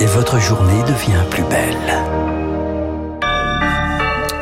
et votre journée devient plus belle.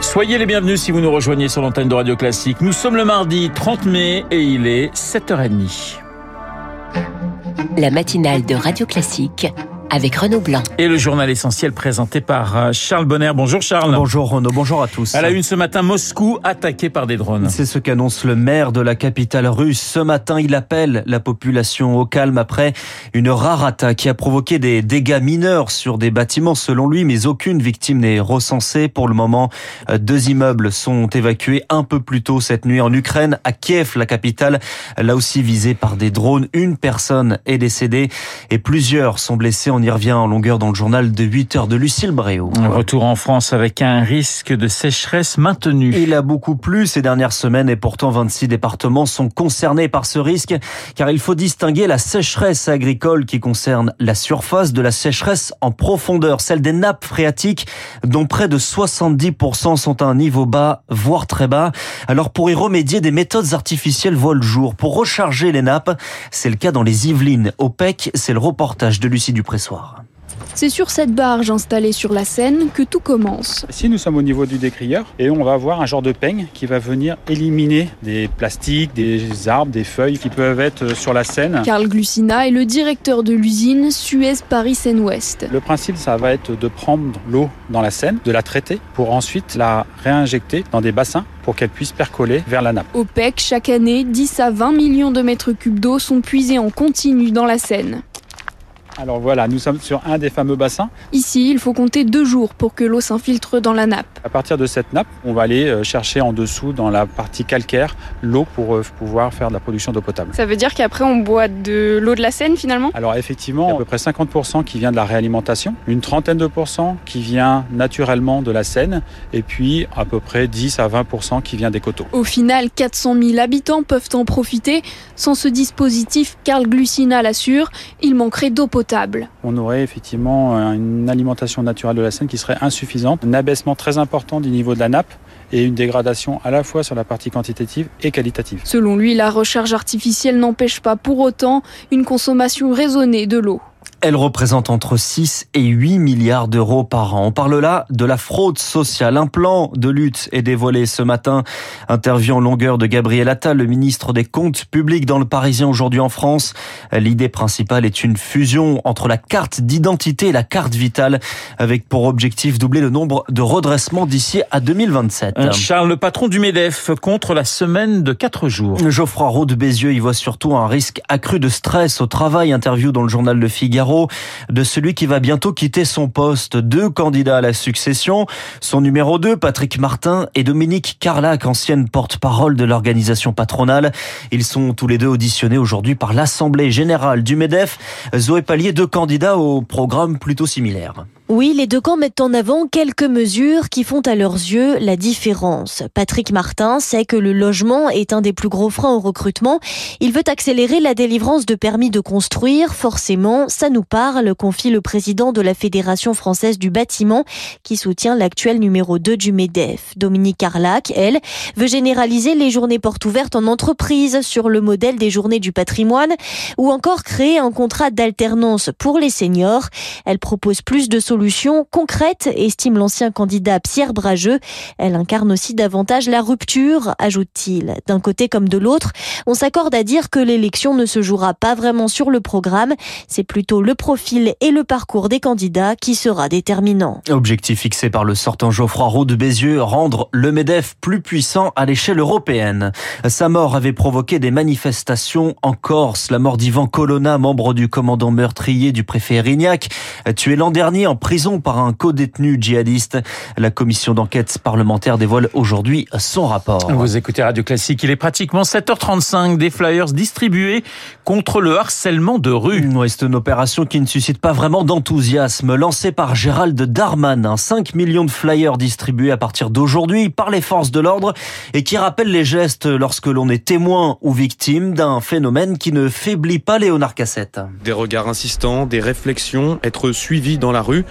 Soyez les bienvenus si vous nous rejoignez sur l'antenne de Radio Classique. Nous sommes le mardi 30 mai et il est 7h30. La matinale de Radio Classique avec Renaud Blanc. Et le journal essentiel présenté par euh, Charles Bonner. Bonjour Charles. Bonjour Renaud, bonjour à tous. À la une ce matin, Moscou attaqué par des drones. C'est ce qu'annonce le maire de la capitale russe. Ce matin, il appelle la population au calme après une rare attaque qui a provoqué des dégâts mineurs sur des bâtiments selon lui, mais aucune victime n'est recensée. Pour le moment, euh, deux immeubles sont évacués un peu plus tôt cette nuit en Ukraine, à Kiev, la capitale, là aussi visée par des drones. Une personne est décédée et plusieurs sont blessés on y revient en longueur dans le journal de 8 heures de Lucille Bréau. Retour en France avec un risque de sécheresse maintenu. Il a beaucoup plu ces dernières semaines et pourtant 26 départements sont concernés par ce risque car il faut distinguer la sécheresse agricole qui concerne la surface de la sécheresse en profondeur, celle des nappes phréatiques dont près de 70% sont à un niveau bas, voire très bas. Alors pour y remédier, des méthodes artificielles voient le jour pour recharger les nappes. C'est le cas dans les Yvelines. Au PEC, c'est le reportage de Lucie C'est sur cette barge installée sur la Seine que tout commence. Ici, nous sommes au niveau du décrieur et on va avoir un genre de peigne qui va venir éliminer des plastiques, des arbres, des feuilles qui peuvent être sur la Seine. Karl Glucina est le directeur de l'usine Suez Paris Seine-Ouest. Le principe, ça va être de prendre l'eau dans la Seine, de la traiter pour ensuite la réinjecter dans des bassins pour qu'elle puisse percoler vers la nappe. Au PEC, chaque année, 10 à 20 millions de mètres cubes d'eau sont puisés en continu dans la Seine. Alors voilà, nous sommes sur un des fameux bassins. Ici, il faut compter deux jours pour que l'eau s'infiltre dans la nappe. À partir de cette nappe, on va aller euh, chercher en dessous, dans la partie calcaire, l'eau pour euh, pouvoir faire de la production d'eau potable. Ça veut dire qu'après, on boit de l'eau de la Seine finalement? Alors effectivement, à peu près 50% qui vient de la réalimentation, une trentaine de pourcents qui vient naturellement de la Seine, et puis à peu près 10 à 20% qui vient des coteaux. Au final, 400 000 habitants peuvent en profiter. Sans ce dispositif, Carl Glucina l'assure, il manquerait d'eau potable. On aurait effectivement une alimentation naturelle de la Seine qui serait insuffisante, un abaissement très important du niveau de la nappe et une dégradation à la fois sur la partie quantitative et qualitative. Selon lui, la recharge artificielle n'empêche pas pour autant une consommation raisonnée de l'eau. Elle représente entre 6 et 8 milliards d'euros par an. On parle là de la fraude sociale. Un plan de lutte est dévoilé ce matin. Interview en longueur de Gabriel Attal, le ministre des Comptes publics dans le Parisien aujourd'hui en France. L'idée principale est une fusion entre la carte d'identité et la carte vitale avec pour objectif doubler le nombre de redressements d'ici à 2027. Charles, le patron du MEDEF contre la semaine de 4 jours. Geoffroy Roux de Bézieux y voit surtout un risque accru de stress au travail. Interview dans le journal Le Figaro de celui qui va bientôt quitter son poste. Deux candidats à la succession. Son numéro 2, Patrick Martin et Dominique Carlac, ancienne porte-parole de l'organisation patronale. Ils sont tous les deux auditionnés aujourd'hui par l'Assemblée générale du MEDEF. Zoé Pallier, deux candidats au programme plutôt similaire. Oui, les deux camps mettent en avant quelques mesures qui font à leurs yeux la différence. Patrick Martin sait que le logement est un des plus gros freins au recrutement. Il veut accélérer la délivrance de permis de construire. Forcément, ça nous parle, confie le président de la Fédération française du bâtiment qui soutient l'actuel numéro 2 du MEDEF. Dominique Carlac, elle, veut généraliser les journées portes ouvertes en entreprise sur le modèle des journées du patrimoine ou encore créer un contrat d'alternance pour les seniors. Elle propose plus de solutions concrète, estime l'ancien candidat Pierre Brageux. Elle incarne aussi davantage la rupture, ajoute-t-il. D'un côté comme de l'autre, on s'accorde à dire que l'élection ne se jouera pas vraiment sur le programme. C'est plutôt le profil et le parcours des candidats qui sera déterminant. Objectif fixé par le sortant Geoffroy Roux de Bézieux, rendre le MEDEF plus puissant à l'échelle européenne. Sa mort avait provoqué des manifestations en Corse. La mort d'Ivan Colonna, membre du commandant meurtrier du préfet Erignac, tué l'an dernier en prison par un co-détenu djihadiste. La commission d'enquête parlementaire dévoile aujourd'hui son rapport. Vous écoutez Radio Classique, il est pratiquement 7h35 des flyers distribués contre le harcèlement de rue. c'est une opération qui ne suscite pas vraiment d'enthousiasme. Lancée par Gérald Darmanin, 5 millions de flyers distribués à partir d'aujourd'hui par les forces de l'ordre et qui rappellent les gestes lorsque l'on est témoin ou victime d'un phénomène qui ne faiblit pas Léonard Cassette. Des regards insistants, des réflexions, être suivi dans la rue.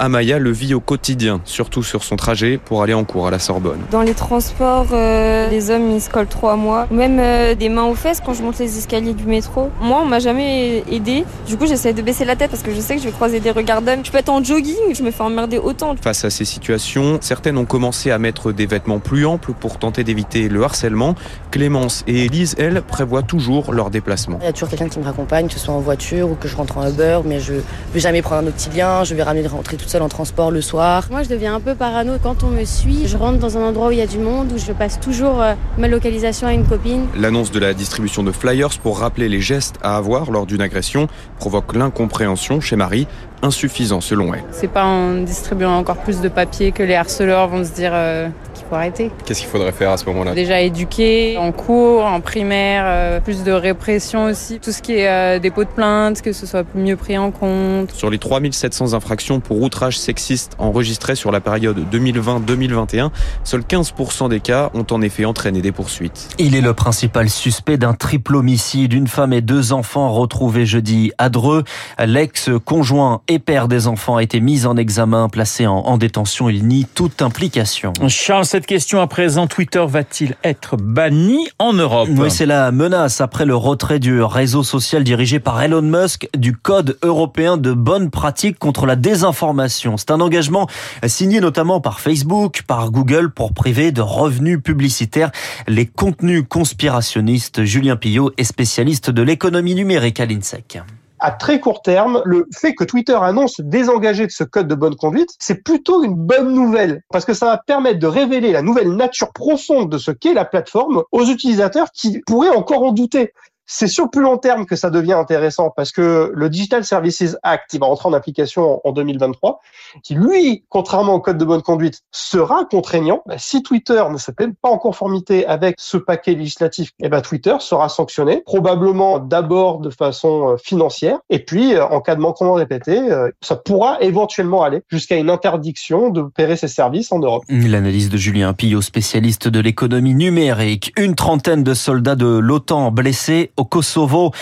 Amaya le vit au quotidien, surtout sur son trajet pour aller en cours à la Sorbonne. Dans les transports, euh, les hommes ils se collent trop à moi. Même euh, des mains aux fesses quand je monte les escaliers du métro. Moi, on m'a jamais aidé. Du coup, j'essaie de baisser la tête parce que je sais que je vais croiser des regards d'hommes. Je peux être en jogging, je me fais emmerder autant. Face à ces situations, certaines ont commencé à mettre des vêtements plus amples pour tenter d'éviter le harcèlement. Clémence et Élise, elles, prévoient toujours leur déplacement. Il y a toujours quelqu'un qui me raccompagne, que ce soit en voiture ou que je rentre en Uber, mais je vais jamais prendre un autre petit lien, je vais ramener rentrer toute seule en transport le soir. Moi, je deviens un peu parano quand on me suit. Je rentre dans un endroit où il y a du monde, où je passe toujours euh, ma localisation à une copine. L'annonce de la distribution de flyers pour rappeler les gestes à avoir lors d'une agression provoque l'incompréhension chez Marie, insuffisant selon elle. C'est pas en distribuant encore plus de papier que les harceleurs vont se dire euh, faut arrêter. Qu'est-ce qu'il faudrait faire à ce moment-là Déjà éduquer en cours, en primaire, euh, plus de répression aussi. Tout ce qui est euh, dépôt de plainte, que ce soit mieux pris en compte. Sur les 3700 infractions pour outrage sexiste enregistrées sur la période 2020-2021, seuls 15% des cas ont en effet entraîné des poursuites. Il est le principal suspect d'un triple homicide. Une femme et deux enfants retrouvés jeudi à Dreux. L'ex-conjoint et père des enfants a été mis en examen, placé en, en détention. Il nie toute implication. Charles, cette question à présent, Twitter va-t-il être banni en Europe? Oui, c'est la menace après le retrait du réseau social dirigé par Elon Musk du code européen de bonnes pratiques contre la désinformation. C'est un engagement signé notamment par Facebook, par Google pour priver de revenus publicitaires les contenus conspirationnistes. Julien Pillot est spécialiste de l'économie numérique à l'INSEC à très court terme, le fait que Twitter annonce se désengager de ce code de bonne conduite, c'est plutôt une bonne nouvelle parce que ça va permettre de révéler la nouvelle nature profonde de ce qu'est la plateforme aux utilisateurs qui pourraient encore en douter. C'est sur plus long terme que ça devient intéressant parce que le Digital Services Act, qui va entrer en application en 2023, qui lui, contrairement au code de bonne conduite, sera contraignant. Bah, si Twitter ne se pas en conformité avec ce paquet législatif, eh ben Twitter sera sanctionné, probablement d'abord de façon euh, financière, et puis euh, en cas de manquement répété, euh, ça pourra éventuellement aller jusqu'à une interdiction d'opérer ces services en Europe. L'analyse de Julien Pillot, spécialiste de l'économie numérique. Une trentaine de soldats de l'OTAN blessés au Kosovo.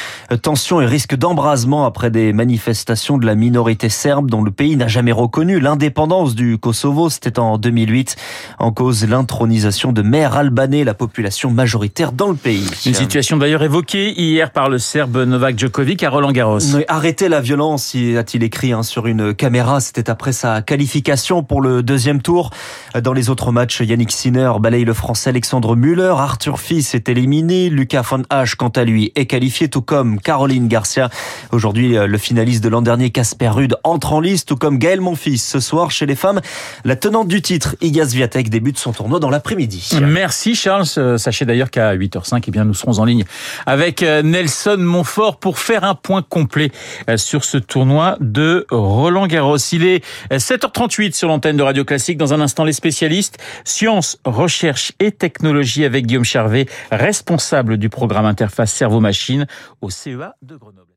Tension et risque d'embrasement après des manifestations de la minorité serbe dont le pays n'a jamais reconnu l'indépendance du Kosovo. C'était en 2008. En cause l'intronisation de maire albanais, la population majoritaire dans le pays. Une situation d'ailleurs évoquée hier par le Serbe Novak Djokovic à Roland Garros. Arrêtez la violence, a-t-il écrit hein, sur une caméra. C'était après sa qualification pour le deuxième tour. Dans les autres matchs, Yannick Sinner balaye le français Alexandre Müller. Arthur Fils est éliminé. Lucas von Hache, quant à lui, est qualifié, tout comme Caroline Garcia. Aujourd'hui, le finaliste de l'an dernier, Casper Rude, entre en liste, tout comme Gaël Monfils. Ce soir, chez les femmes, la tenante du titre, Iga Swiatek, débute son tournoi dans l'après-midi. Merci Charles. Sachez d'ailleurs qu'à 8h05, eh bien, nous serons en ligne avec euh, Nelson Montfort pour faire un point complet euh, sur ce tournoi de Roland Garros. Il est 7h38 euh, sur l'antenne de Radio Classique. Dans un instant, les spécialistes sciences, recherche et technologie avec Guillaume Charvet, responsable du programme Interface Cerveau-Machine au CEA de Grenoble.